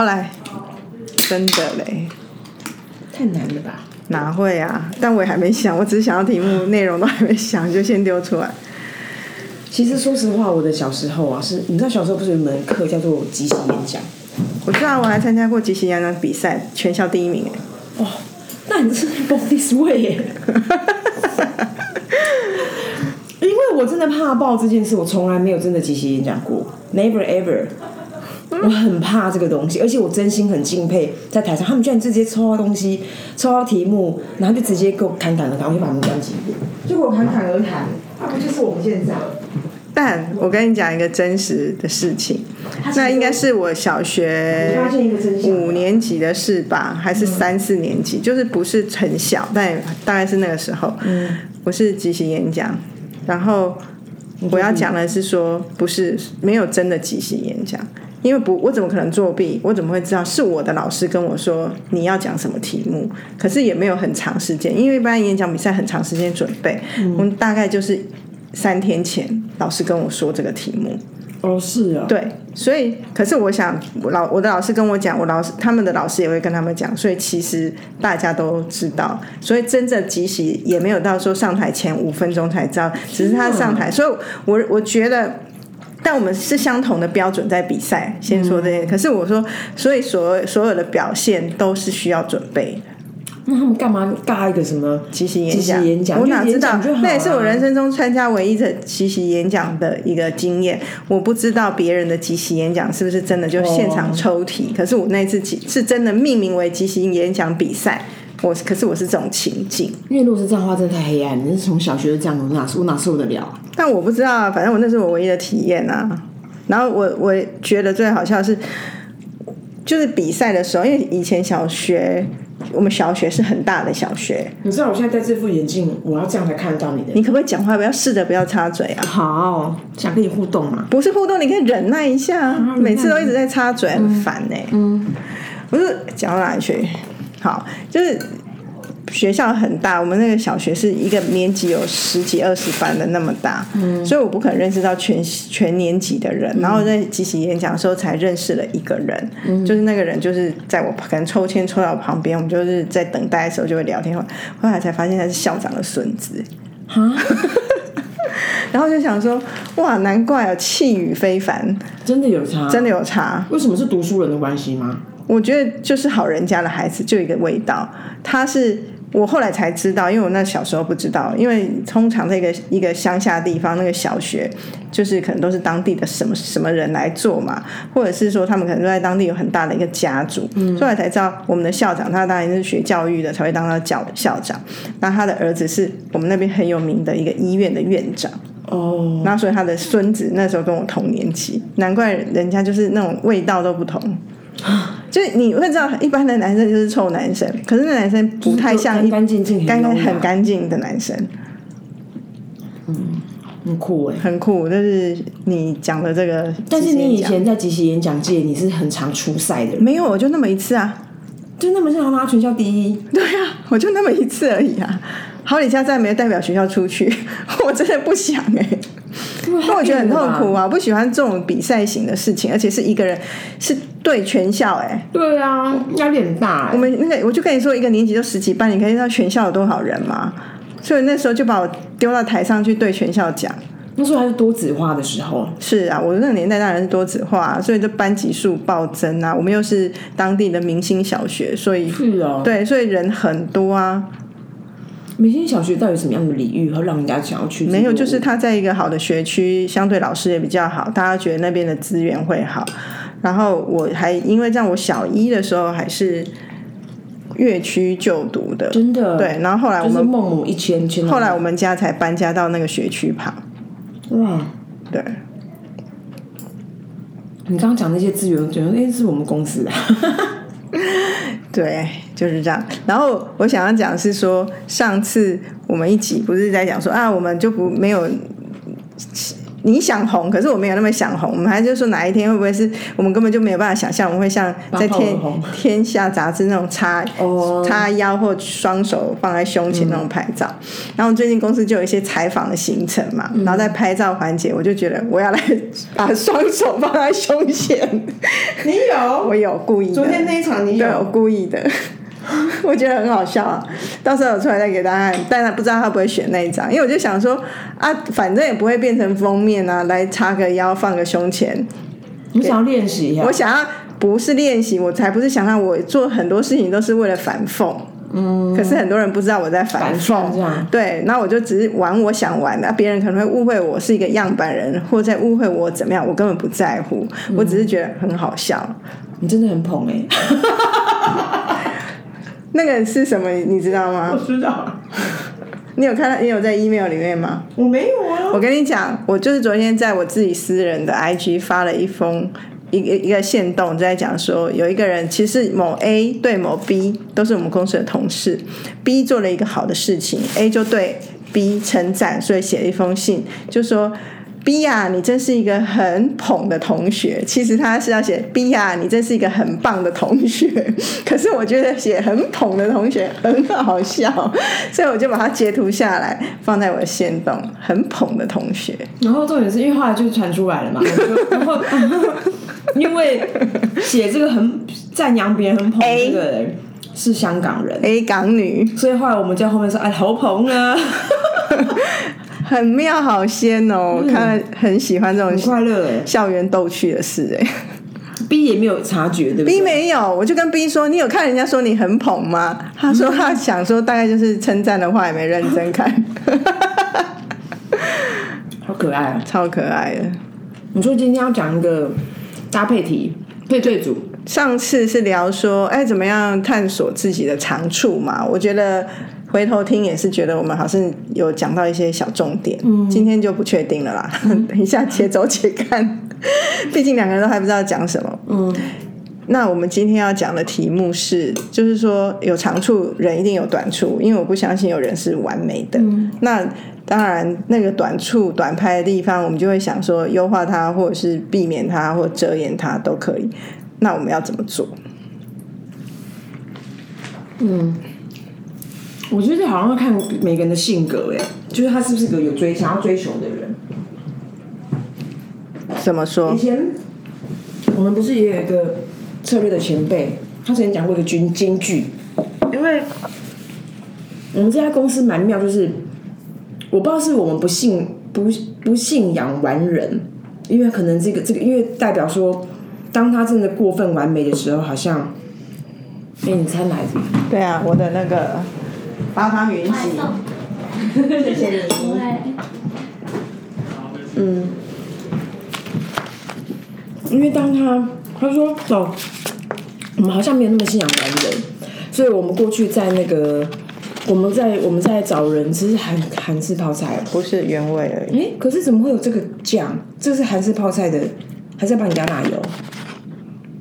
后来，真的嘞，太难了吧？哪会啊？但我也还没想，我只是想要题目内容都还没想，就先丢出来。其实说实话，我的小时候啊，是你知道小时候不是有一门课叫做即席演讲？我知道我还参加过即席演讲比赛，全校第一名哎。哦，那你是 born this way 耶 因为我真的怕爆这件事，我从来没有真的即席演讲过，never ever。我很怕这个东西，而且我真心很敬佩在台上，他们居然直接抽到东西，抽到题目，然后就直接给我侃侃而谈，我就把他们关机。结果侃侃而谈，那不就是我们现在？但我跟你讲一个真实的事情，那应该是我小学五年级的事吧，还是三四年级，就是不是很小，但大概是那个时候。嗯，我是即席演讲，然后我要讲的是说，不是没有真的即席演讲，因为不，我怎么可能作弊？我怎么会知道是我的老师跟我说你要讲什么题目？可是也没有很长时间，因为一般演讲比赛很长时间准备，我们大概就是三天前老师跟我说这个题目。哦，是啊，对，所以可是我想，我老我的老师跟我讲，我老师他们的老师也会跟他们讲，所以其实大家都知道，所以真正即席也没有到说上台前五分钟才知道，只是他上台，所以我我觉得。但我们是相同的标准在比赛，先说这些。可是我说，所以所所有的表现都是需要准备的。那他们干嘛尬一个什么即席演讲，演讲？我哪知道？那也是我人生。生中参加唯一的即席演讲的一个经验。我不知道别人的即席演讲是不是真的就现场抽题，可是我那次即是真的命名为即席演讲比赛。我可是我是这种情境，因为如果是这样的话，真的太黑暗。你是从小学就这样，我哪我哪受得了？但我不知道啊，反正我那是我唯一的体验啊。然后我我觉得最好笑的是，就是比赛的时候，因为以前小学我们小学是很大的小学，你知道我现在戴这副眼镜，我要这样才看得到你的。你可不可以讲话不要试着不要插嘴啊？好，想跟你互动嘛？不是互动，你可以忍耐一下，啊每次都一直在插嘴，很烦呢、嗯，不是讲到哪里去？好，就是学校很大，我们那个小学是一个年级有十几二十班的那么大，嗯所以我不可能认识到全全年级的人。然后在集体演讲的时候才认识了一个人，嗯就是那个人就是在我可能抽签抽到我旁边，我们就是在等待的时候就会聊天，后来才发现他是校长的孙子。啊，然后就想说，哇，难怪啊，气宇非凡，真的有差？真的有差。为什么是读书人的关系吗？我觉得就是好人家的孩子就一个味道，他是我后来才知道，因为我那小时候不知道，因为通常这个一个乡下地方那个小学，就是可能都是当地的什么什么人来做嘛，或者是说他们可能都在当地有很大的一个家族，后来才知道我们的校长他当然是学教育的才会当到教校长，那他的儿子是我们那边很有名的一个医院的院长。哦，然后所以他的孙子那时候跟我同年级，难怪人家就是那种味道都不同。就是你会知道，一般的男生就是臭男生，可是那男生不太像一干干净净，干干很干净的男生，嗯很酷哎。很酷。就是你讲的这个，但是你以前在即席演讲界，你是很常出赛的，没有，我就那么一次啊，就那么想拿全校第一。对啊，我就那么一次而已啊。好李家再没有代表学校出去，我真的不想哎、因为我觉得很痛苦啊，我不喜欢这种比赛型的事情，而且是一个人，是对全校哎、对啊，压力很大哎。我们那个，我就跟你说，一个年级就十几班，你可以知道全校有多少人吗？所以那时候就把我丢到台上去对全校讲。那时候还是多子化的时候，是啊，我那个年代当然是多子化、所以这班级数暴增啊。我们又是当地的明星小学，所以是哦。对，所以人很多啊。明星小学到底有什么样的礼遇，和让人家想要去？没有，就是他在一个好的学区，相对老师也比较好，大家觉得那边的资源会好。然后我还因为这样，我小一的时候还是乐区就读的，真的对。然后后来我就是们孟母一迁迁到后来我们家才搬家到那个学区旁，哇，对。你刚刚讲那些资源，我觉得哎是我们公司的，对，就是这样。然后我想要讲是说，上次我们一起不是在讲说啊，我们就不没有你想红，可是我没有那么想红。我们还就说哪一天会不会是我们根本就没有办法想象，我们会像在天 天下杂志那种叉哦叉腰或双手放在胸前那种拍照。然后最近公司就有一些采访的行程嘛，然后在拍照环节，我就觉得我要来把双手放在胸前，你有 我有故意的。昨天那一场你有对，我故意的。我觉得很好笑啊，到时候我出来再给大家看，但是不知道他不会选那一张，因为我就想说啊，反正也不会变成封面啊，来插个腰放个胸前，你想要练习一下我？想要不是练习，我才不是想让我做很多事情都是为了反讽。嗯，可是很多人不知道我在反反讽对，那我就只是玩我想玩的，别人可能会误会我是一个样板人，或在误会我怎么样，我根本不在乎，我只是觉得很好笑。你真的很捧哎、那个是什么，你知道吗？我知道，你有看到？你有在 email 里面吗？我没有啊。我跟你讲，我就是昨天在我自己私人的 IG 发了一封一个一个线动，在讲说有一个人其实某 A 对某 B 都是我们公司的同事，B 做了一个好的事情，A 就对 B 称赞，所以写了一封信，就说。B 呀、你真是一个很捧的同学。其实他是要写 B 呀、你真是一个很棒的同学。可是我觉得写很捧的同学很好笑，所以我就把它截图下来放在我的线动。很捧的同学，然后重点是因为后来就传出来了嘛，然后然后 因为写这个很赞扬别人很捧这个人是香港人，A 港女所以后来我们在后面说，哎，好捧啊，很妙好仙哦，我看了很喜欢这很种快乐哎。校园逗趣的事哎。B 也没有察觉，对不对 B 没有，我就跟 B 说：“你有看人家说你很捧吗？”他说他想说大概就是称赞的话，也没认真看，好可爱啊！超可爱的。你说今天要讲一个搭配题，配对组，上次是聊说，哎，怎么样探索自己的长处嘛？我觉得回头听也是觉得我们好像有讲到一些小重点，今天就不确定了啦。等一下且走且看，毕竟两个人都还不知道讲什么。嗯，那我们今天要讲的题目是，就是说有长处，人一定有短处，因为我不相信有人是完美的。那当然，那个短处、短拍的地方，我们就会想说优化它，或者是避免它，或遮掩它都可以。那我们要怎么做？我觉得好像要看每个人的性格哎，就是他是不是个有追想要追求的人。怎么说以？前我们不是也有一个策略的前辈，他曾经讲过一个金金句，因为我们这家公司蛮妙，就是我不知道是我们不信不不信仰完人，因为可能这个这个，因为代表说，当他真的过分完美的时候，好像，哎、你猜哪一个？对啊，我的那个八方云集，谢谢你。嗯，因为当他他说哦，我们好像没有那么信仰男人，所以我们过去在那个我们在我们在找人，只是韩韩式泡菜，不是原味而已。哎，可是怎么会有这个酱？这是韩式泡菜的，还是要帮你加奶油？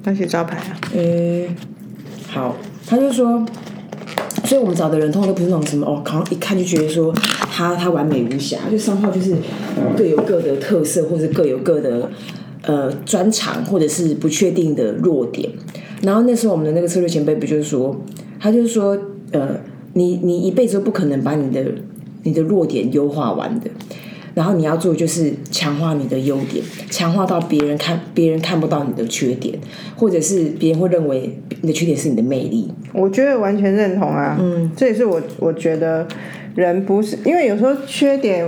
那些招牌啊，呃，好，他就说，所以我们找的人通常都不是那种什么哦，可能一看就觉得说他他完美无瑕，就商号就是各有各的特色，或者各有各的呃专长，或者是不确定的弱点。然后那时候我们的那个策略前辈不就是说，他就是说，呃，你你一辈子都不可能把你的你的弱点优化完的。然后你要做就是强化你的优点，强化到别人看别人看不到你的缺点，或者是别人会认为你的缺点是你的魅力。我觉得完全认同啊。嗯，这也是我我觉得人不是因为有时候缺点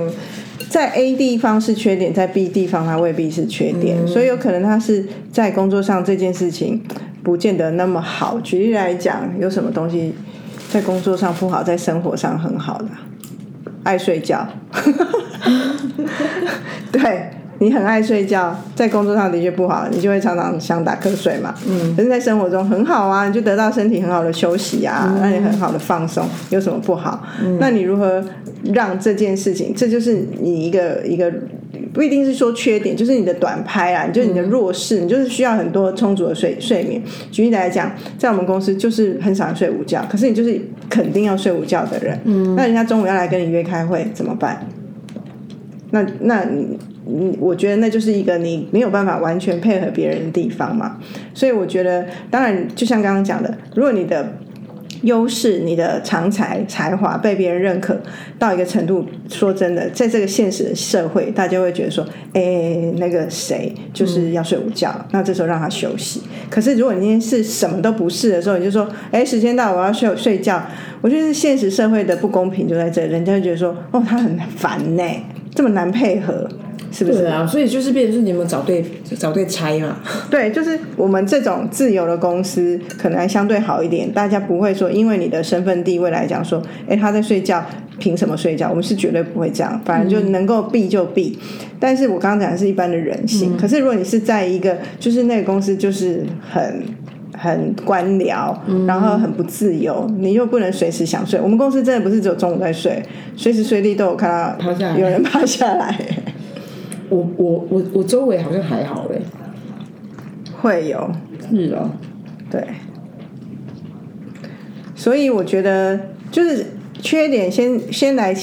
在 A 地方是缺点，在 B 地方它未必是缺点，所以有可能他是在工作上这件事情不见得那么好。举例来讲，有什么东西在工作上不好，在生活上很好的？爱睡觉，对你很爱睡觉，在工作上的确不好，你就会常常想打瞌睡嘛。嗯，可是，在生活中很好啊，你就得到身体很好的休息啊，让你很好的放松，有什么不好？那你如何让这件事情？这就是你一个一个。不一定是说缺点，就是你的短拍啊，就是你的弱势，你就是需要很多充足的睡睡眠。举例来讲，在我们公司就是很少人睡午觉，可是你就是肯定要睡午觉的人，嗯，那人家中午要来跟你约开会怎么办？那那你你我觉得那就是一个你没有办法完全配合别人的地方嘛。所以我觉得，当然就像刚刚讲的，如果你的优势、你的长才、才华被别人认可到一个程度，说真的，在这个现实的社会，大家会觉得说，哎，那个谁就是要睡午觉，那这时候让他休息。可是如果你今天是什么都不是的时候，你就说，哎，时间到，我要睡睡觉。我觉得现实社会的不公平就在这，人家就觉得说，哦，他很烦呢，这么难配合。是不是啊？所以就是变成是你们找对找对差嘛？对，就是我们这种自由的公司可能还相对好一点，大家不会说因为你的身份地位来讲说，哎，他在睡觉，凭什么睡觉？我们是绝对不会这样，反正就能够避就避。但是我刚刚讲的是一般的人性，可是如果你是在一个就是那个公司就是很很官僚，然后很不自由，你又不能随时想睡。我们公司真的不是只有中午在睡，随时随地都有看到有人趴下来。我我我我周围好像还好嘞，会有是哦，对，所以我觉得就是缺点，先先来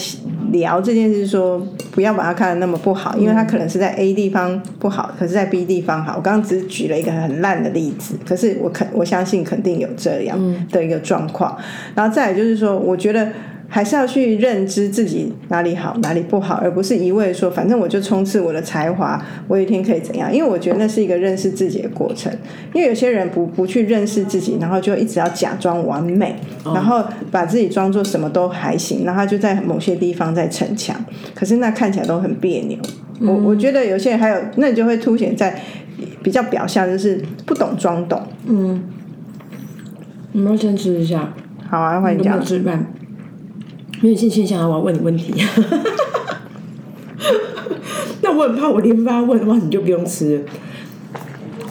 聊这件事，说不要把它看得那么不好，因为它可能是在 A 地方不好，可是在 B 地方好。我刚刚只举了一个很烂的例子，可是我肯我相信肯定有这样的一个状况。然后再来就是说，我觉得。还是要去认知自己哪里好哪里不好，而不是一味说反正我就冲刺我的才华，我有一天可以怎样？因为我觉得那是一个认识自己的过程。因为有些人不不去认识自己，然后就一直要假装完美，然后把自己装作什么都还行，然后就在某些地方在逞强，可是那看起来都很别扭。我我觉得有些人还有，那你就会凸显在比较表象，就是不懂装懂。嗯，你们要先吃一下。好啊，欢迎讲。吃饭。有点现象啊！我要问你问题。那我很怕我连发问的话，你就不用吃。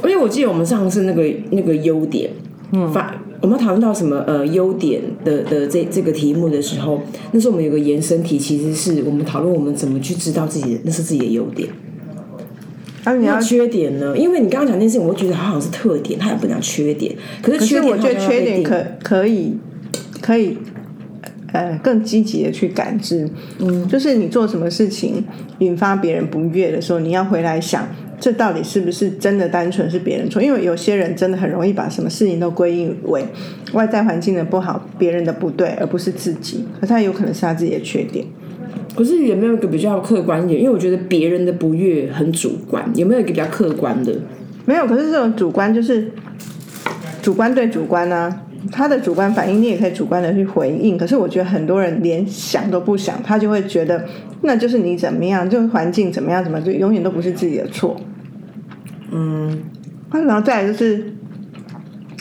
而且我记得我们上次那个那个优点，嗯，发我们讨论到什么呃优点的的这这个题目的时候，那时候我们有个延伸题，其实是我们讨论我们怎么去知道自己的那是自己的优点。啊，你要缺点呢？因为你刚刚讲那件事情，我觉得它好像是特点，它也不讲缺点。可是缺点，我觉得缺点可可以可以。呃，更积极的去感知，嗯，就是你做什么事情引发别人不悦的时候，你要回来想，这到底是不是真的单纯是别人错？因为有些人真的很容易把什么事情都归因为外在环境的不好、别人的不对，而不是自己，可他有可能是他自己的缺点。可是有没有一个比较客观一点？因为我觉得别人的不悦很主观，有没有一个比较客观的？没有，可是这种主观就是主观对主观呢。他的主观反应，你也可以主观的去回应。可是我觉得很多人连想都不想，他就会觉得那就是你怎么样，就是环境怎么样，怎么就永远都不是自己的错。嗯，然后再来就是，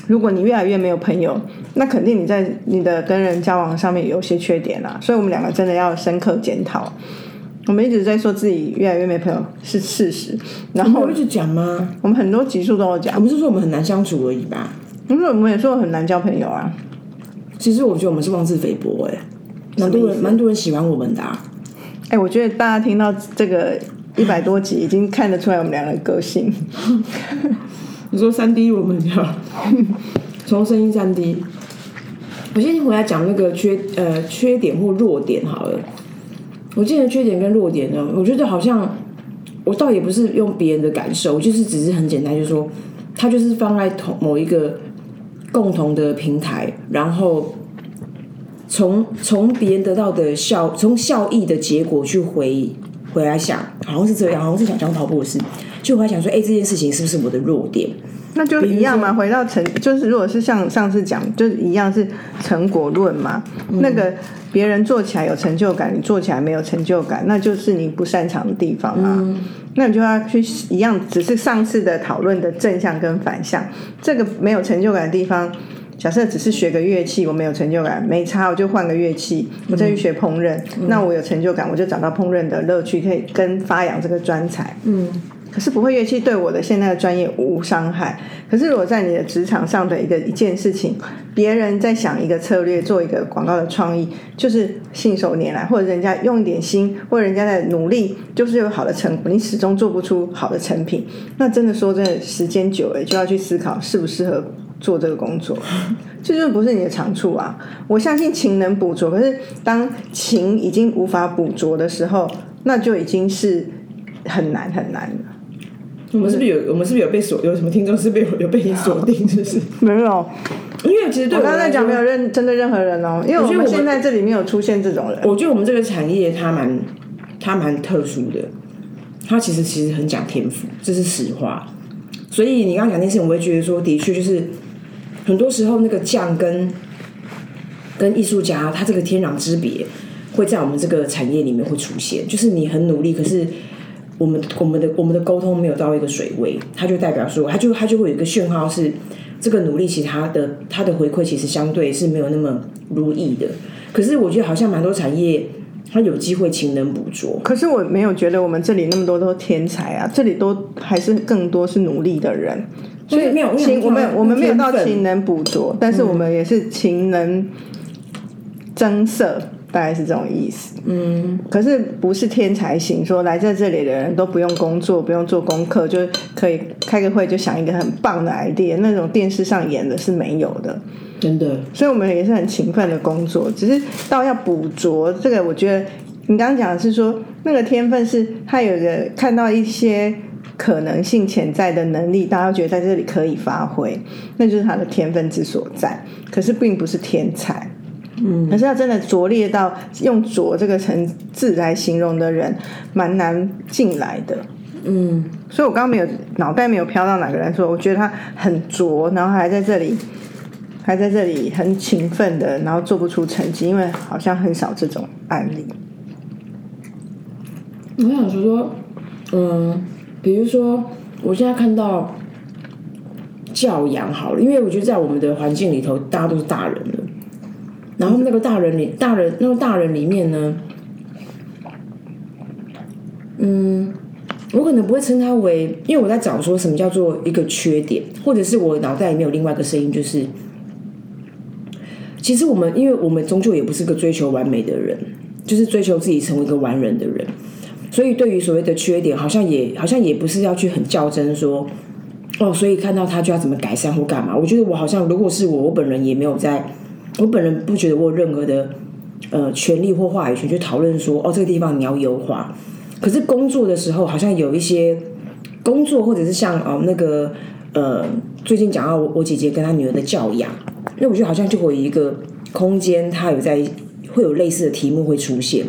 如果你越来越没有朋友，那肯定你在你的跟人交往上面有些缺点啦。所以我们两个真的要深刻检讨。我们一直在说自己越来越没朋友是事实，然后一直讲吗？我们很多集数都有讲，我们是说我们很难相处而已吧。因为我们也说很难交朋友啊。其实我觉得我们是妄自菲薄哎，蛮多人蛮多人喜欢我们的。哎，我觉得大家听到这个一百多集，已经看得出来我们两个个性。你说三 D 我们要 从声音三 D。我先回来讲那个缺呃缺点或弱点好了。我记得缺点跟弱点呢，我觉得好像我倒也不是用别人的感受，就是只是很简单，就是说。他就是放在同某一个共同的平台，然后从从别人得到的效，从效益的结果去回回来想，好像是这样，好像是想讲跑步的事，就回来想说，哎，这件事情是不是我的弱点？那就一样嘛，回到成就是如果是像上次讲，就是一样是成果论嘛。那个别人做起来有成就感，你做起来没有成就感，那就是你不擅长的地方啊。那你就要去一样，只是上次的讨论的正向跟反向。这个没有成就感的地方，假设只是学个乐器，我没有成就感，没差，我就换个乐器，我再去学烹饪，那我有成就感，我就找到烹饪的乐趣，可以跟发扬这个专才。嗯。可是不会乐器对我的现在的专业无伤害。可是如果在你的职场上的一个一件事情，别人在想一个策略，做一个广告的创意，就是信手拈来，或者人家用一点心，或者人家在努力，就是有好的成果，你始终做不出好的成品。那真的说真的，时间久了就要去思考适不适合做这个工作，这就不是你的长处啊。我相信勤能补拙，可是当勤已经无法补拙的时候，那就已经是。很难很难了。我们是不是有我们是不是有被锁？有什么听众是被有有被你锁定？就是没有，因为其实对我刚才来说讲没有任针对任何人哦，因为我们现在这里没有出现这种人。我觉得我们这个产业它蛮它蛮特殊的，它其实其实很讲天赋，这是实话。所以你刚刚讲那件事情，我会觉得说，的确就是很多时候那个匠跟跟艺术家他这个天壤之别，会在我们这个产业里面会出现。就是你很努力，可是我们我们的我们的沟通没有到一个水位，它就代表说，它就它就会有一个讯号是这个努力其他的它的回馈其实相对是没有那么如意的。可是我觉得好像蛮多产业。它有机会勤能补拙，可是我没有觉得我们这里那么多都是天才啊，这里都还是更多是努力的人。所以没有勤我们我们没有到勤能补拙，但是我们也是勤能增色，大概是这种意思。嗯，可是不是天才型，说来在这里的人都不用工作，不用做功课，就可以开个会就想一个很棒的 idea，那种电视上演的是没有的。真的，所以我们也是很勤奋的工作，只是到要捕捉这个，我觉得你刚刚讲的是说那个天分是他有一个看到一些可能性潜在的能力，大家觉得在这里可以发挥，那就是他的天分之所在。可是并不是天才，嗯，可是要真的拙劣到用“拙”这个层字来形容的人，蛮难进来的。嗯，所以我刚刚没有脑袋没有飘到哪个人说，我觉得他很拙，然后还在这里。还在这里很勤奋的，然后做不出成绩，因为好像很少这种案例。我想说说，嗯，比如说我现在看到教养好了，因为我觉得在我们的环境里头，大家都是大人了，然后那个大人里，大人那个大人里面呢，嗯，我可能不会称他为，因为我在找说什么叫做一个缺点，或者是我脑袋里面有另外一个声音，就是其实我们，因为我们终究也不是个追求完美的人，就是追求自己成为一个完人的人。所以，对于所谓的缺点，好像也好像也不是要去很较真说，哦，所以看到他就要怎么改善或干嘛。我觉得我好像，如果是我，我本人也没有在，我本人不觉得我有任何的呃权利或话语权去讨论说，哦，这个地方你要优化。可是工作的时候，好像有一些工作，或者是像哦那个呃，最近讲到我我姐姐跟她女儿的教养，那我觉得好像就会有一个空间，它有在会有类似的题目会出现，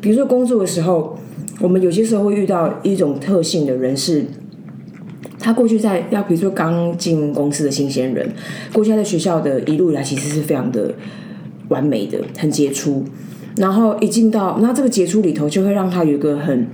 比如说工作的时候。我们有些时候会遇到一种特性的人是，他过去在要比如说刚进公司的新鲜人，过去他在学校的一路以来其实是非常的完美的，很杰出。然后一进到那这个杰出里头，就会让他有一个很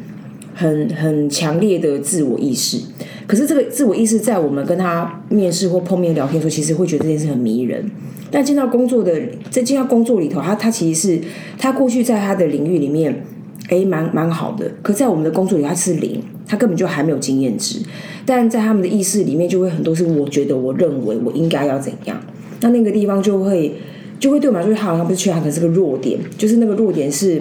很很强烈的自我意识。可是这个自我意识在我们跟他面试或碰面聊天的时候，其实会觉得这件事很迷人。但进到工作的在进到工作里头，他他其实是他过去在他的领域里面。哎，蛮蛮好的。可在我们的工作里，他是零，他根本就还没有经验值。但在他们的意识里面，就会很多是我觉得、我认为我应该要怎样。那那个地方就会就会对我们来说，他好像不是缺他，可是个弱点。就是那个弱点是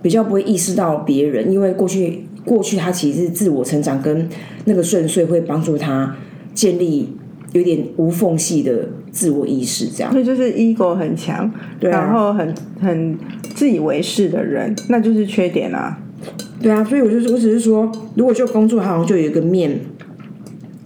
比较不会意识到别人，因为过去过去他其实是自我成长跟那个顺遂会帮助他建立有点无缝隙的自我意识，这样。那就是 ego 很强，然后很很。自以为是的人，那就是缺点啊。对啊，所以我就是我只是说，如果就工作，好像就有一个面，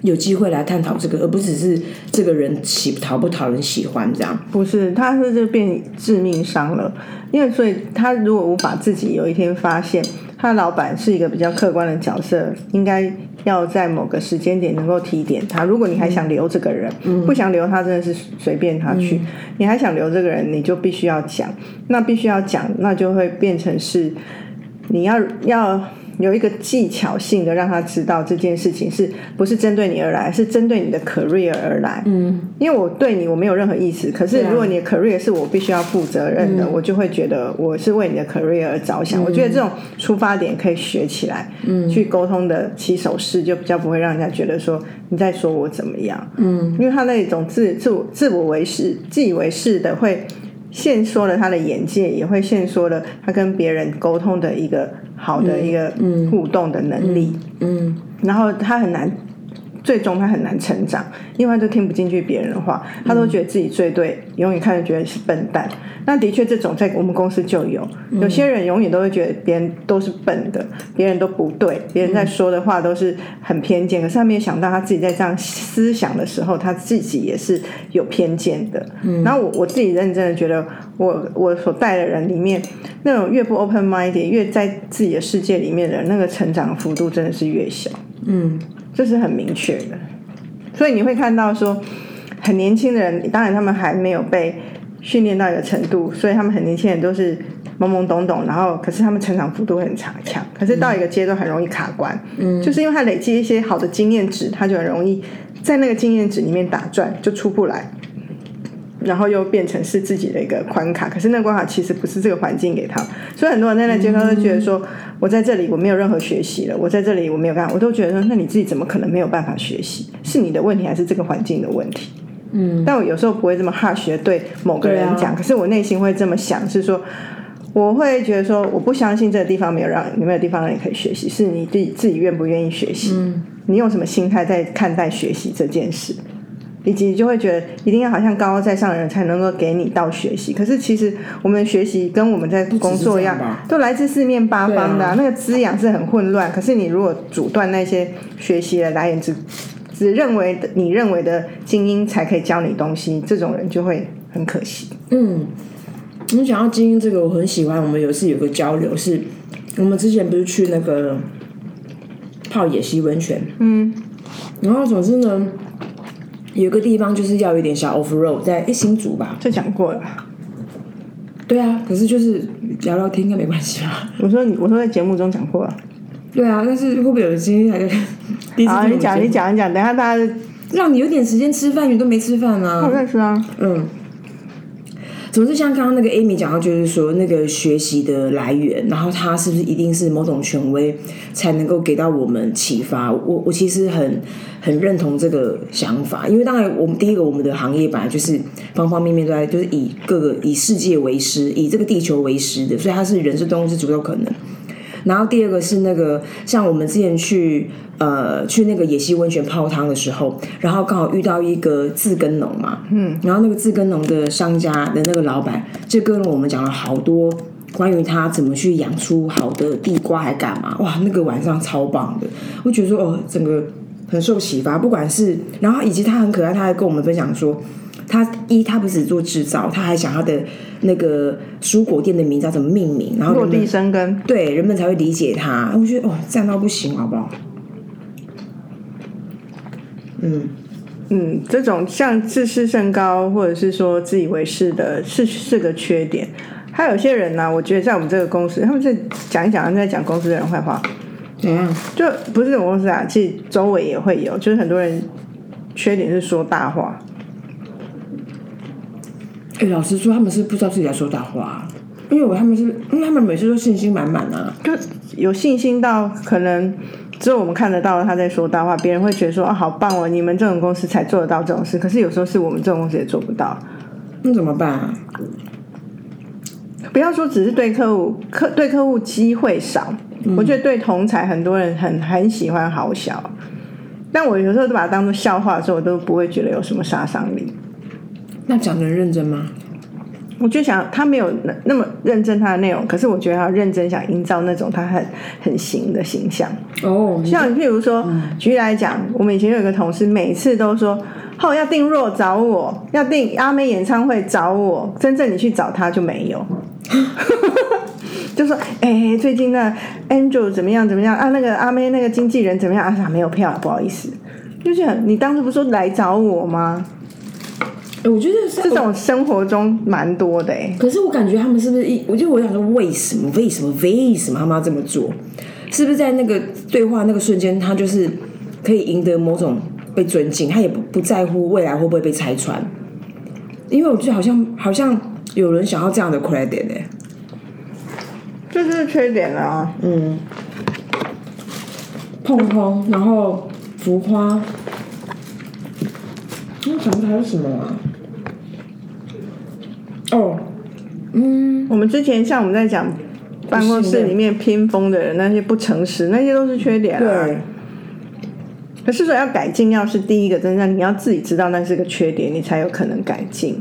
有机会来探讨这个，而不只是这个人喜讨不讨人喜欢这样。不是，他是就变致命伤了。因为所以他如果无法自己有一天发现，他老板是一个比较客观的角色，应该要在某个时间点能够提点他。如果你还想留这个人，不想留他，真的是随便他去。你还想留这个人，你就必须要讲。那必须要讲，那就会变成是你要要。有一个技巧性的让他知道这件事情是不是针对你而来，是针对你的 career 而来。嗯，因为我对你我没有任何意思，可是如果你的 career 是我必须要负责任的，我就会觉得我是为你的 career 而着想。我觉得这种出发点可以学起来，嗯，去沟通的起手式就比较不会让人家觉得说你在说我怎么样。嗯，因为他那种自自我自我为是自以为是的会。限缩了他的眼界，也会限缩了他跟别人沟通的一个好的一个互动的能力。嗯，然后他很难最终他很难成长，因为他都听不进去别人的话，他都觉得自己最对，永远看着觉得是笨蛋。那的确，这种在我们公司就有，有些人永远都会觉得别人都是笨的，别人都不对，别人在说的话都是很偏见。可是他没有想到，他自己在这样思想的时候，他自己也是有偏见的。然后我我自己认真的觉得，我我所带的人里面，那种越不 open mind 越在自己的世界里面的人，那个成长幅度真的是越小。嗯，这是很明确的。所以你会看到说，很年轻的人，当然他们还没有被。训练到一个程度，所以他们很年轻人都是懵懵懂懂，然后可是他们成长幅度很强强，可是到一个阶段很容易卡关，嗯，就是因为他累积一些好的经验值，他就很容易在那个经验值里面打转，就出不来，然后又变成是自己的一个关卡，可是那个关卡其实不是这个环境给他，所以很多人在那阶段都觉得说，我在这里我没有任何学习了，我在这里我没有干，我都觉得说，那你自己怎么可能没有办法学习？是你的问题还是这个环境的问题？嗯，但我有时候不会这么 harsh 的对某个人讲，可是我内心会这么想，是说我会觉得说，我不相信这个地方没有让你没有地方让你可以学习，是你自己自己愿不愿意学习？嗯，你用什么心态在看待学习这件事？以及就会觉得一定要好像高高在上的人才能够给你到学习，可是其实我们的学习跟我们在工作一样，都来自四面八方的，那个滋养是很混乱。可是你如果阻断那些学习的来源只只认为你认为的精英才可以教你东西，这种人就会很可惜。嗯，你讲到精英这个，我很喜欢。我们有一次有个交流，是我们之前不是去那个泡野溪温泉，嗯，然后总之呢，有个地方就是要有点小 off road，在一新竹吧，这讲过了。对啊，可是就是聊聊天应该没关系吧？我说你，我说在节目中讲过了。对啊，但是会不会有人今天还在？好，你讲，你讲，你讲，等下大家让你有点时间吃饭，你都没吃饭啊？我在吃啊。嗯。总之，像刚刚那个 Amy 讲到，就是说那个学习的来源，然后他是不是一定是某种权威才能够给到我们启发？我我其实很很认同这个想法，因为当然，我们第一个，我们的行业本来就是方方面面都在，就是以各个以世界为师，以这个地球为师的，所以它是人是动物是足有可能。然后第二个是那个，像我们之前去呃去那个野溪温泉泡汤的时候，然后刚好遇到一个自耕农嘛，嗯，然后那个自耕农的商家的那个老板就跟我们讲了好多关于他怎么去养出好的地瓜还干嘛，哇，那个晚上超棒的，我觉得说哦，整个很受启发，不管是然后以及他很可爱，他还跟我们分享说。他一，他不只做制造，他还想他的那个蔬果店的名字要怎么命名，然后落地生根，对，人们才会理解他。我觉得哦，赞到不行，好不好？嗯嗯，这种像自视甚高，或者是说自以为是的，是是个缺点。还有些人呢，我觉得在我们这个公司，他们在讲一讲，在讲公司的人坏话。怎样？就不是这种公司啊，其实周围也会有，就是很多人缺点是说大话。哎，老实说，他们是不知道自己在说大话，因为我他们是，因为他们每次都信心满满啊，就有信心到可能只有我们看得到他在说大话，别人会觉得说啊，好棒哦，你们这种公司才做得到这种事，可是有时候是我们这种公司也做不到，那怎么办啊？不要说只是对客户，客对客户机会少，我觉得对同才很多人很很喜欢好小，但我有时候都把它当做笑话的时候，我都不会觉得有什么杀伤力。那讲的认真吗？我就想他没有那么认真他的内容，可是我觉得他认真想营造那种他很很行的形象。哦，像譬如说，举例来讲，我们以前有一个同事，每次都说：“哦，要订若找我，要订阿妹演唱会找我。”真正你去找他就没有，就说：“哎，最近那 Angel 怎么样怎么样啊？那个阿妹那个经纪人怎么样啊？没有票，不好意思。”就是你当初不是说来找我吗？我觉得这种生活中蛮多的哎，可是我感觉他们是不是一？我就我想说，为什么？为什么？为什么他们要这么做？是不是在那个对话那个瞬间，他就是可以赢得某种被尊敬？他也不不在乎未来会不会被拆穿？因为我觉得好像好像有人想要这样的 credit 哎，这是缺点啊。嗯，碰碰，然后浮夸。我想不起来是什么啊？哦，嗯，我们之前像我们在讲办公室里面拼疯的人，那些不诚实，那些都是缺点啊。对，可是说要改进，要是第一个，真正你要自己知道那是个缺点，你才有可能改进。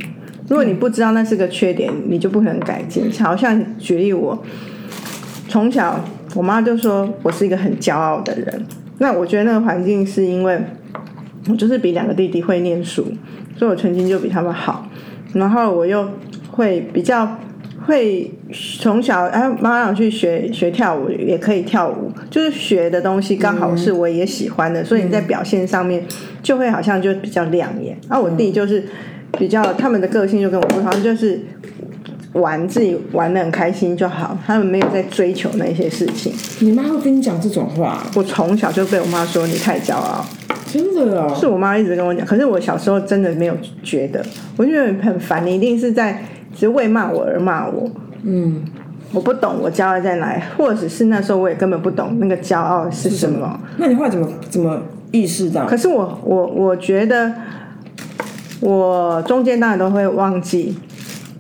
如果你不知道那是个缺点，你就不可能改进。好像举例我，从小我妈就说我是一个很骄傲的人。那我觉得那个环境是因为我就是比两个弟弟会念书，所以我成绩就比他们好。然后我又会比较会从小哎，妈妈让去学学跳舞，也可以跳舞，就是学的东西刚好是我也喜欢的，所以你在表现上面就会好像就比较亮眼。然后我弟就是比较他们的个性就跟我不同，就是玩自己玩的很开心就好，他们没有在追求那些事情。你妈会跟你讲这种话？我从小就被我妈说你太骄傲。真的哦，是我妈一直跟我讲，可是我小时候真的没有觉得，我觉得很烦。你一定是在只是为骂我而骂我，嗯，我不懂我骄傲在哪里，或者是那时候我也根本不懂那个骄傲是什么。那你后来怎么怎么意识到？可是我我我觉得我中间当然都会忘记，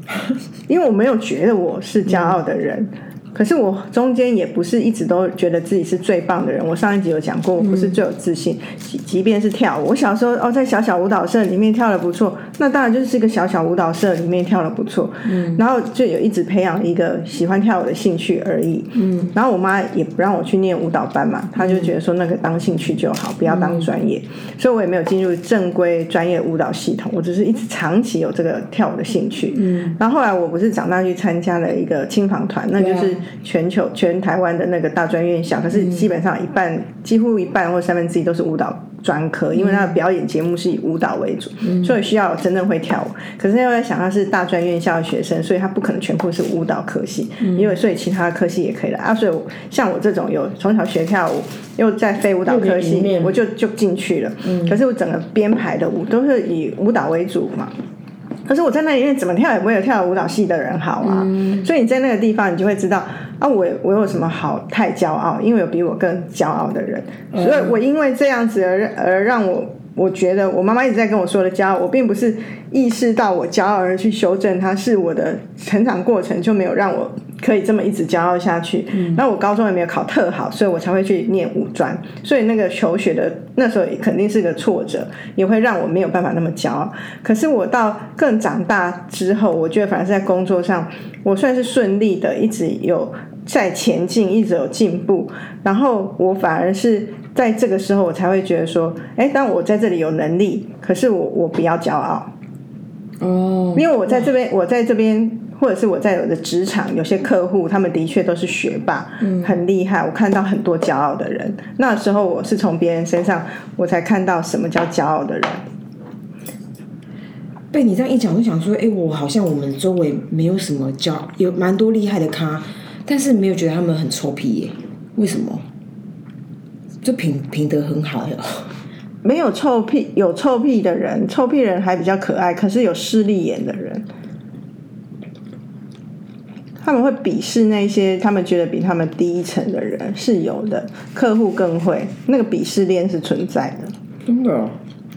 因为我没有觉得我是骄傲的人。可是我中间也不是一直都觉得自己是最棒的人。我上一集有讲过，我不是最有自信。即即便是跳舞，我小时候哦，在小小舞蹈社里面跳的不错，那当然就是一个小小舞蹈社里面跳的不错。嗯，然后就有一直培养一个喜欢跳舞的兴趣而已。嗯，然后我妈也不让我去念舞蹈班嘛，她就觉得说那个当兴趣就好，不要当专业。所以我也没有进入正规专业舞蹈系统，我只是一直长期有这个跳舞的兴趣。嗯，然后后来我不是长大去参加了一个青房团，那就是。全球全台湾的那个大专院校，可是基本上一半几乎一半或三分之一都是舞蹈专科，因为他的表演节目是以舞蹈为主，所以需要真正会跳舞。可是又在想他是大专院校的学生，所以他不可能全部是舞蹈科系，因为所以其他科系也可以的啊。所以像我这种有从小学跳舞，又在非舞蹈科系，我就就进去了。可是我整个编排的舞都是以舞蹈为主嘛。可是我在那里面怎么跳也不会有跳舞蹈系的人好啊，所以你在那个地方你就会知道啊，我我有什么好太骄傲，因为有比我更骄傲的人，所以我因为这样子而而让我。我觉得我妈妈一直在跟我说的骄傲，我并不是意识到我骄傲而去修正它，是我的成长过程就没有让我可以这么一直骄傲下去。那我高中也没有考特好，所以我才会去念五专。所以那个求学的那时候肯定是个挫折，也会让我没有办法那么骄傲。可是我到更长大之后，我觉得反而是在工作上，我算是顺利的，一直有在前进，一直有进步。然后我反而是。在这个时候，我才会觉得说，哎，当我在这里有能力，可是我我不要骄傲，哦，因为我在这边，我在这边，或者是我在我的职场，有些客户他们的确都是学霸，嗯，很厉害，我看到很多骄傲的人。那时候我是从别人身上，我才看到什么叫骄傲的人。被你这样一讲，我想说，哎，我好像我们周围没有什么骄，有蛮多厉害的咖，但是没有觉得他们很臭屁耶？为什么？就品品德很好哟，没有臭屁，有臭屁的人，臭屁人还比较可爱。可是有势利眼的人，他们会鄙视那些他们觉得比他们低一层的人，是有的。客户更会，那个鄙视链是存在的。真的？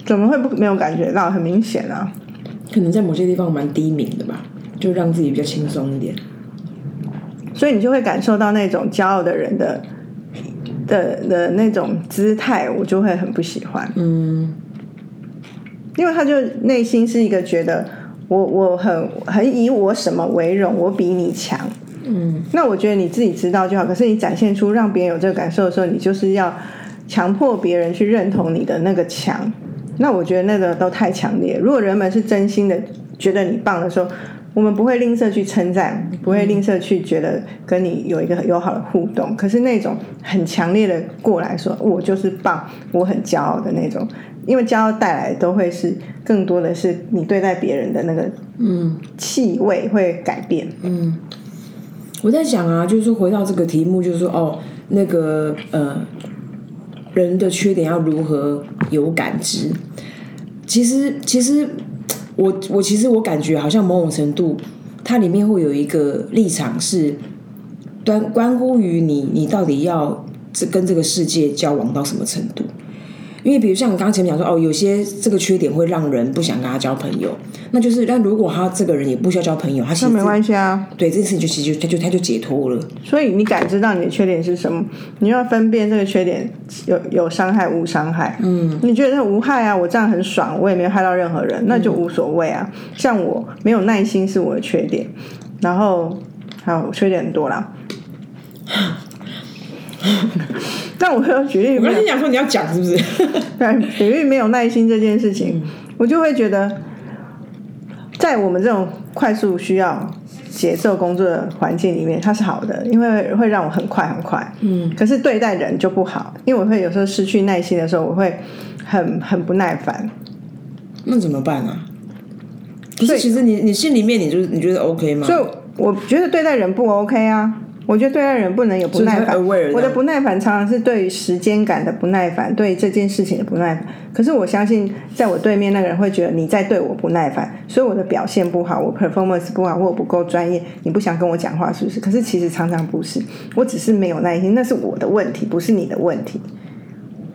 怎么会不没有感觉到？很明显啊，可能在某些地方蛮低敏的吧，就让自己比较轻松一点。所以你就会感受到那种骄傲的人的。的的那种姿态，我就会很不喜欢。嗯，因为他就内心是一个觉得我我很很以我什么为荣，我比你强。嗯，那我觉得你自己知道就好。可是你展现出让别人有这个感受的时候，你就是要强迫别人去认同你的那个强。那我觉得那个都太强烈。如果人们是真心的觉得你棒的时候。我们不会吝啬去称赞，不会吝啬去觉得跟你有一个友好的互动。可是那种很强烈的过来说，我就是棒，我很骄傲的那种，因为骄傲带来都会是更多的是你对待别人的那个嗯气味会改变。嗯，我在想啊，就是说回到这个题目，就是说哦，那个呃，人的缺点要如何有感知？其实，其实。我我其实我感觉好像某种程度，它里面会有一个立场是，关关乎于你你到底要这跟这个世界交往到什么程度？因因为比如像你刚刚前面讲说，哦，有些这个缺点会让人不想跟他交朋友，那就是，但如果他这个人也不需要交朋友，他其实那没关系啊。对这件事情就其实就他就他就解脱了。所以你感知到你的缺点是什么，你要分辨这个缺点有有伤害无伤害。嗯，你觉得无害啊，我这样很爽，我也没有害到任何人，那就无所谓啊。像我没有耐心是我的缺点，然后还有缺点很多啦。但我有举例，我刚才讲说你要讲是不是？对，比喻没有耐心这件事情，我就会觉得，在我们这种快速需要节奏工作的环境里面，它是好的，因为会让我很快很快。嗯。可是对待人就不好，因为我会有时候失去耐心的时候，我会很很不耐烦。那怎么办呢？不是，其实你你心里面你就你觉得 OK 吗？所以我觉得对待人不 OK 啊。我觉得对爱人不能有不耐烦。我的不耐烦常常是对于时间感的不耐烦，对这件事情的不耐烦。可是我相信，在我对面那个人会觉得你在对我不耐烦，所以我的表现不好，我 performance 不好，或我不够专业，你不想跟我讲话，是不是？可是其实常常不是，我只是没有耐心，那是我的问题，不是你的问题。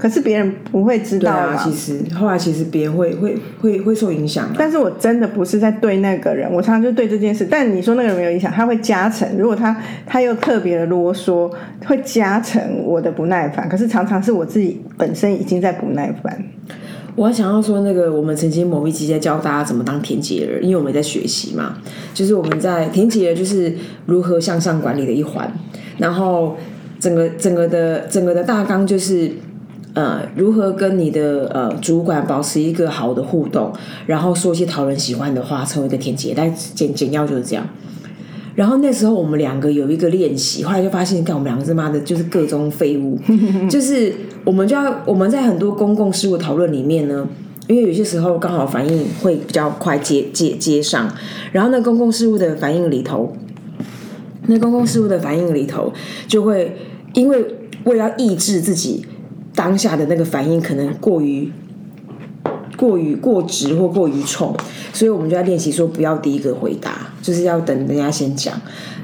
可是别人不会知道啊。其实后来其实别人会会会会受影响。但是我真的不是在对那个人，我常常就对这件事。但你说那个人没有影响，他会加成。如果他他又特别的啰嗦，会加成我的不耐烦。可是常常是我自己本身已经在不耐烦。我还想要说，那个我们曾经某一集在教大家怎么当田姐儿，因为我们在学习嘛，就是我们在田姐儿就是如何向上管理的一环。然后整个整个的整个的大纲就是。呃，如何跟你的呃主管保持一个好的互动，然后说一些讨人喜欢的话，成为一个天蝎，但简简要就是这样。然后那时候我们两个有一个练习，后来就发现，看我们两个他妈的，就是各种废物，就是我们就要我们在很多公共事务讨论里面呢，因为有些时候刚好反应会比较快接接接上，然后那公共事务的反应里头，那公共事务的反应里头就会因为为了抑制自己。当下的那个反应可能过于过于过直或过于冲，所以我们就在练习说不要第一个回答，就是要等人家先讲。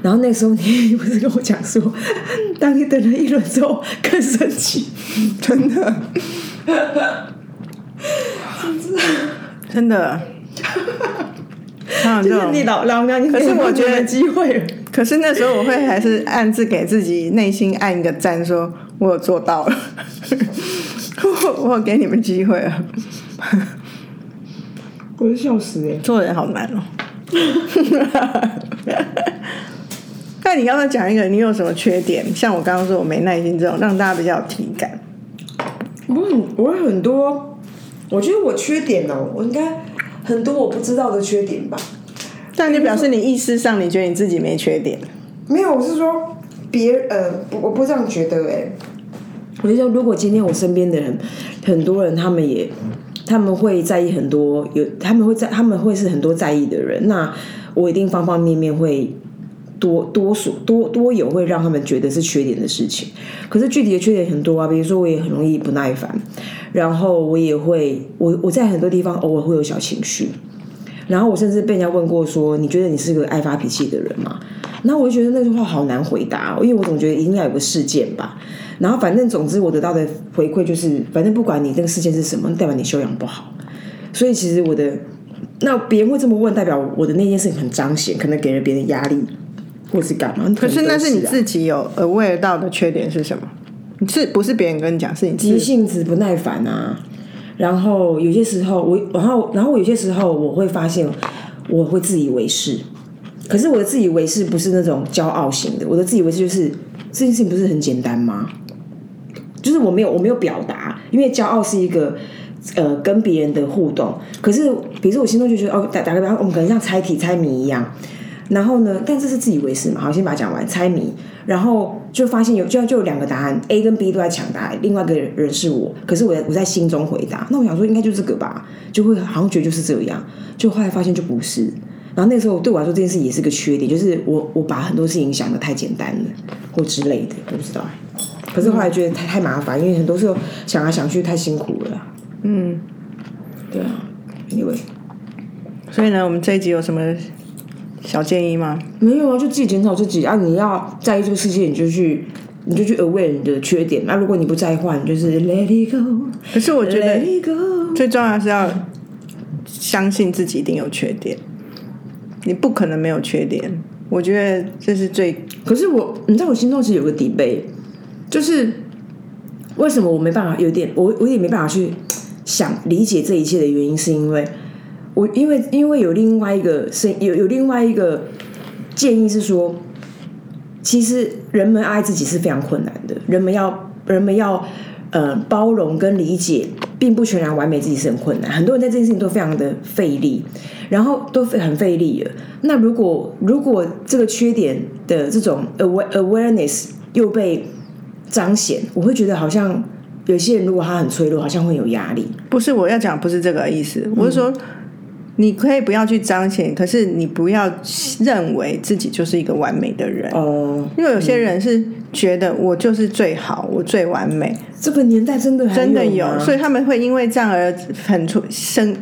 然后那时候你不是跟我讲说，当你等了一轮之后更生气，真的，真的，就是你老老娘，可是我觉得机会，可是那时候我会还是暗自给自己内心按一个赞，说我有做到了。我我给你们机会了，我是笑死哎！做人好难哦。那你刚刚讲一个，你有什么缺点？像我刚刚说我没耐心这种，让大家比较有体感。我很我很多，我觉得我缺点哦，我应该很多我不知道的缺点吧。但你表示你意识上你觉得你自己没缺点？没有，我是说别呃，我不这样觉得哎。我就说，如果今天我身边的人，很多人他们也他们会在意很多，有他们会在他们会是很多在意的人，那我一定方方面面会多多数多多有会让他们觉得是缺点的事情。可是具体的缺点很多啊，比如说我也很容易不耐烦，然后我也会我我在很多地方偶尔会有小情绪，然后我甚至被人家问过说，你觉得你是个爱发脾气的人吗？那我就觉得那句话好难回答，因为我总觉得一定要有个事件吧。然后反正总之我得到的回馈就是，反正不管你这个事件是什么，代表你修养不好。所以其实我的那别人会这么问，代表我的那件事情很彰显，可能给了别人压力，或是干嘛？可是那是你自己有 aware 到的缺点是什么？是不是别人跟你讲？是你急性子、不耐烦啊。然后有些时候我，然后然后有些时候我会发现我会自以为是，可是我的自以为是不是那种骄傲型的，我的自以为是就是这件事情不是很简单吗？就是我没有我没有表达，因为骄傲是一个呃跟别人的互动。可是，比如说我心中就觉得哦，打打个比方，我们可能像猜题猜谜一样。然后呢，但这是自以为是嘛？好，先把它讲完，猜谜。然后就发现有就就有两个答案，A 跟 B 都在抢答案，另外一个人是我。可是我我在心中回答，那我想说应该就这个吧，就会好像觉得就是这样。就后来发现就不是。然后那时候对我来说这件事也是个缺点，就是我我把很多事情想的太简单了，或之类的，我不知道。可是后来觉得太太麻烦，因为很多时候想来想去太辛苦了。嗯，对啊，因为所以呢，我们这一集有什么小建议吗？没有啊，就自己检讨自己啊！你要在意这个世界，你就去你就去 aware 你的缺点。那如果你不在乎，你就是 let it go。可是我觉得 let it go。最重要的是要相信自己一定有缺点，你不可能没有缺点。我觉得这是最……可是我，你在我心中其实有个底背，就是为什么我没办法有点，我我也没办法去想理解这一切的原因，是因为我因为因为有另外一个声，有有另外一个建议是说，其实人们爱自己是非常困难的，人们要人们要呃包容跟理解，并不全然完美，自己是很困难。很多人在这件事情都非常的费力，然后都很费力了。那如果如果这个缺点的这种 aware awareness 又被彰显，我会觉得好像有些人如果他很脆弱，好像会有压力。不是我要讲，不是这个意思，我是说。你可以不要去彰显，可是你不要认为自己就是一个完美的人哦，因为有些人是觉得我就是最好，我最完美。这个年代真的真的有，所以他们会因为这样而很出生。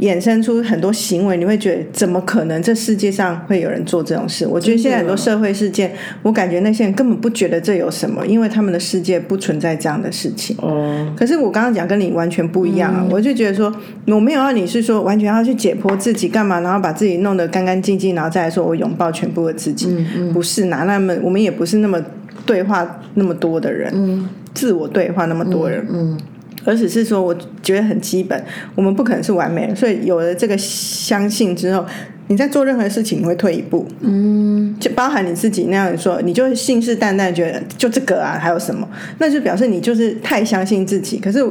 衍生出很多行为，你会觉得怎么可能？这世界上会有人做这种事？我觉得现在很多社会事件，我感觉那些人根本不觉得这有什么，因为他们的世界不存在这样的事情。哦。可是我刚刚讲跟你完全不一样啊！我就觉得说，我没有要你是说完全要去解剖自己干嘛，然后把自己弄得干干净净，然后再来说我拥抱全部的自己。嗯嗯。不是哪那么，我们也不是那么对话那么多的人。嗯。自我对话那么多人。嗯。而只是说，我觉得很基本，我们不可能是完美的，所以有了这个相信之后，你在做任何事情，你会退一步，嗯，就包含你自己那样说，你就信誓旦旦觉得就这个啊，还有什么？那就表示你就是太相信自己。可是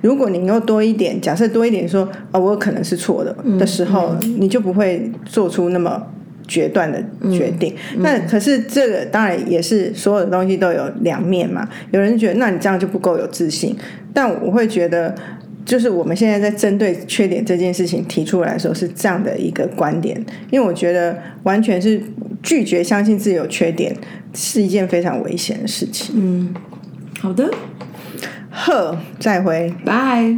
如果你又多一点，假设多一点说，哦，我可能是错的的时候，你就不会做出那么。决断的决定，那可是这个当然也是所有的东西都有两面嘛。有人觉得，那你这样就不够有自信。但我会觉得，就是我们现在在针对缺点这件事情提出来的时候，是这样的一个观点。因为我觉得，完全是拒绝相信自己有缺点，是一件非常危险的事情。嗯，好的，呵，再会，拜。